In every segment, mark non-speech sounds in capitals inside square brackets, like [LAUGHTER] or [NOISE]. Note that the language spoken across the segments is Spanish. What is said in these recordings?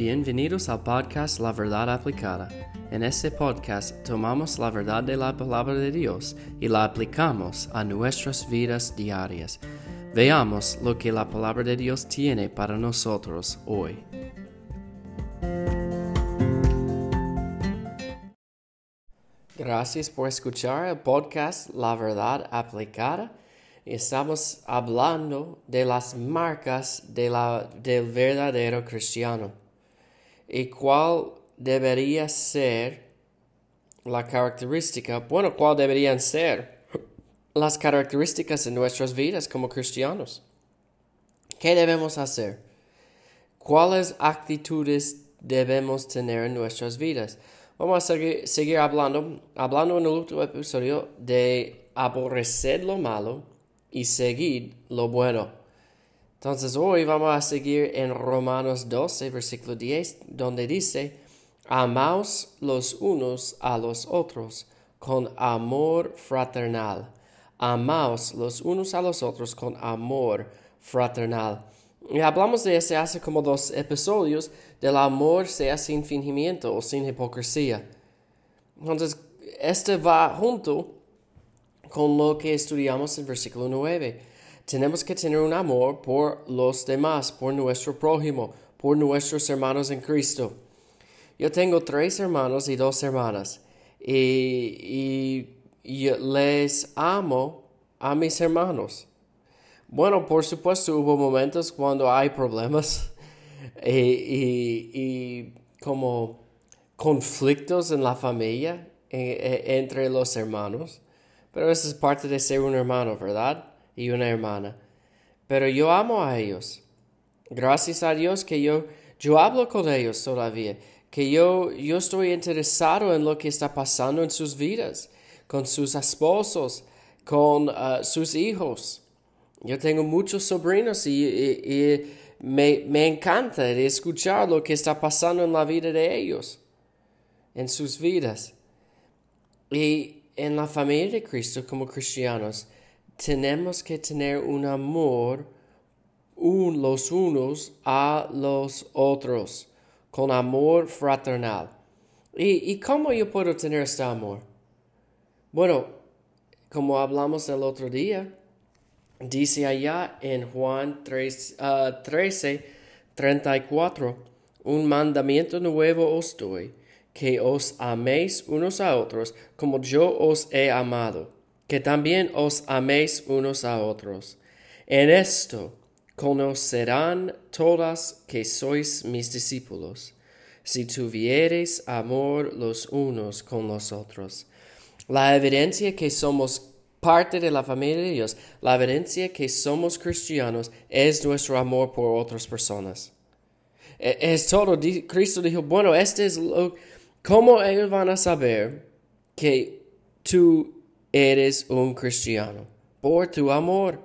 Bienvenidos al podcast La Verdad Aplicada. En este podcast tomamos la verdad de la palabra de Dios y la aplicamos a nuestras vidas diarias. Veamos lo que la palabra de Dios tiene para nosotros hoy. Gracias por escuchar el podcast La Verdad Aplicada. Estamos hablando de las marcas del verdadero cristiano y cuál debería ser la característica, bueno, cuál deberían ser las características de nuestras vidas como cristianos. ¿Qué debemos hacer? ¿Cuáles actitudes debemos tener en nuestras vidas? Vamos a seguir, seguir hablando, hablando en el último episodio de aborrecer lo malo y seguir lo bueno. Entonces hoy vamos a seguir en Romanos 12, versículo 10, donde dice, amaos los unos a los otros con amor fraternal. Amaos los unos a los otros con amor fraternal. Y hablamos de ese hace como dos episodios, del amor sea sin fingimiento o sin hipocresía. Entonces, este va junto con lo que estudiamos en versículo 9. Tenemos que tener un amor por los demás, por nuestro prójimo, por nuestros hermanos en Cristo. Yo tengo tres hermanos y dos hermanas y, les amo a mis hermanos. Bueno, por supuesto hubo momentos cuando hay problemas [LAUGHS] y, como conflictos en la familia e, e, entre los hermanos. Pero eso es parte de ser un hermano, ¿verdad? Y una hermana. Pero yo amo a ellos. Gracias a Dios que yo, yo hablo con ellos todavía. Que yo, yo estoy interesado en lo que está pasando en sus vidas, con sus esposos, con uh, sus hijos. Yo tengo muchos sobrinos y, me, me encanta escuchar lo que está pasando en la vida de ellos, en sus vidas. Y en la familia de Cristo como cristianos tenemos que tener un amor los unos a los otros, con amor fraternal. ¿Y, ¿Y cómo yo puedo tener este amor? Bueno, como hablamos el otro día, dice allá en Juan 3, 13, 34, un mandamiento nuevo os doy que os améis unos a otros como yo os he amado, que también os améis unos a otros. En esto conocerán todas que sois mis discípulos, si tuviereis amor los unos con los otros. La evidencia que somos parte de la familia de Dios, la evidencia que somos cristianos es nuestro amor por otras personas. E, es todo. Cristo dijo, bueno, este es lo ¿Cómo ellos van a saber que tú eres un cristiano? Por tu amor.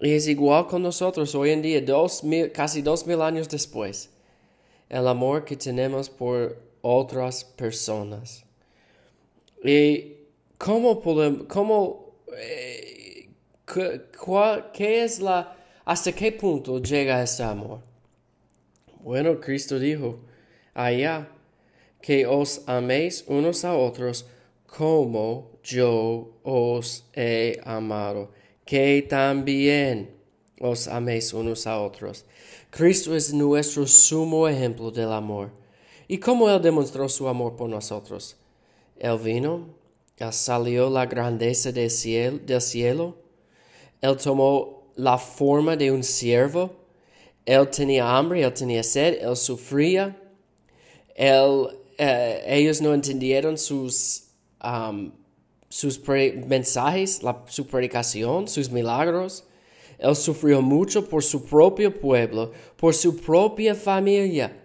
Y es igual con nosotros hoy en día, dos casi dos mil años después. El amor que tenemos por otras personas. Y cómo podemos, cómo, eh, ¿qué es la, hasta qué punto llega ese amor? Bueno, Cristo dijo, allá que os améis unos a otros como yo os he amado, que también os améis unos a otros. Cristo es nuestro sumo ejemplo del amor. ¿Y cómo Él demostró su amor por nosotros? Él vino, Él salió la grandeza del cielo, del cielo, Él tomó la forma de un siervo, Él tenía hambre, Él tenía sed, Él sufría, Él eh, ellos no entendieron sus, sus mensajes, su predicación, sus milagros. Él sufrió mucho por su propio pueblo, por su propia familia.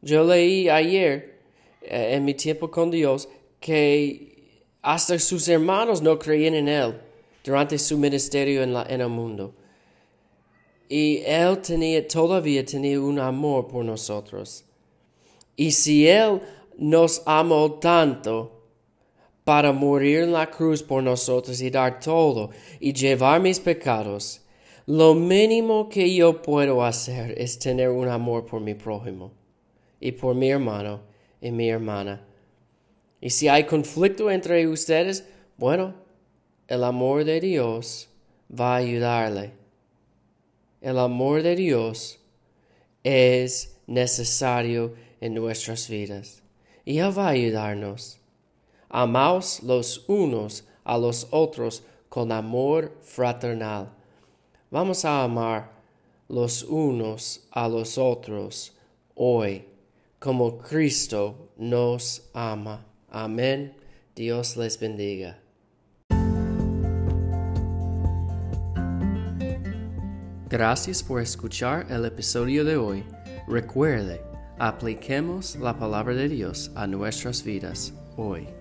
Yo leí ayer, eh, en mi tiempo con Dios, que hasta sus hermanos no creían en Él durante su ministerio en, en el mundo. Y Él tenía, todavía tenía un amor por nosotros. Y si Él nos amó tanto para morir en la cruz por nosotros y dar todo y llevar mis pecados, Lo mínimo que yo puedo hacer es tener un amor por mi prójimo y por mi hermano y mi hermana. Y si hay conflicto entre ustedes, bueno, el amor de Dios va a ayudarle. El amor de Dios es necesario en nuestras vidas y Él va a ayudarnos. Amaos los unos a los otros con amor fraternal. Vamos a amar los unos a los otros hoy, como Cristo nos ama. Amén. Dios les bendiga. Gracias por escuchar el episodio de hoy. Recuerde, apliquemos la palabra de Dios a nuestras vidas hoy.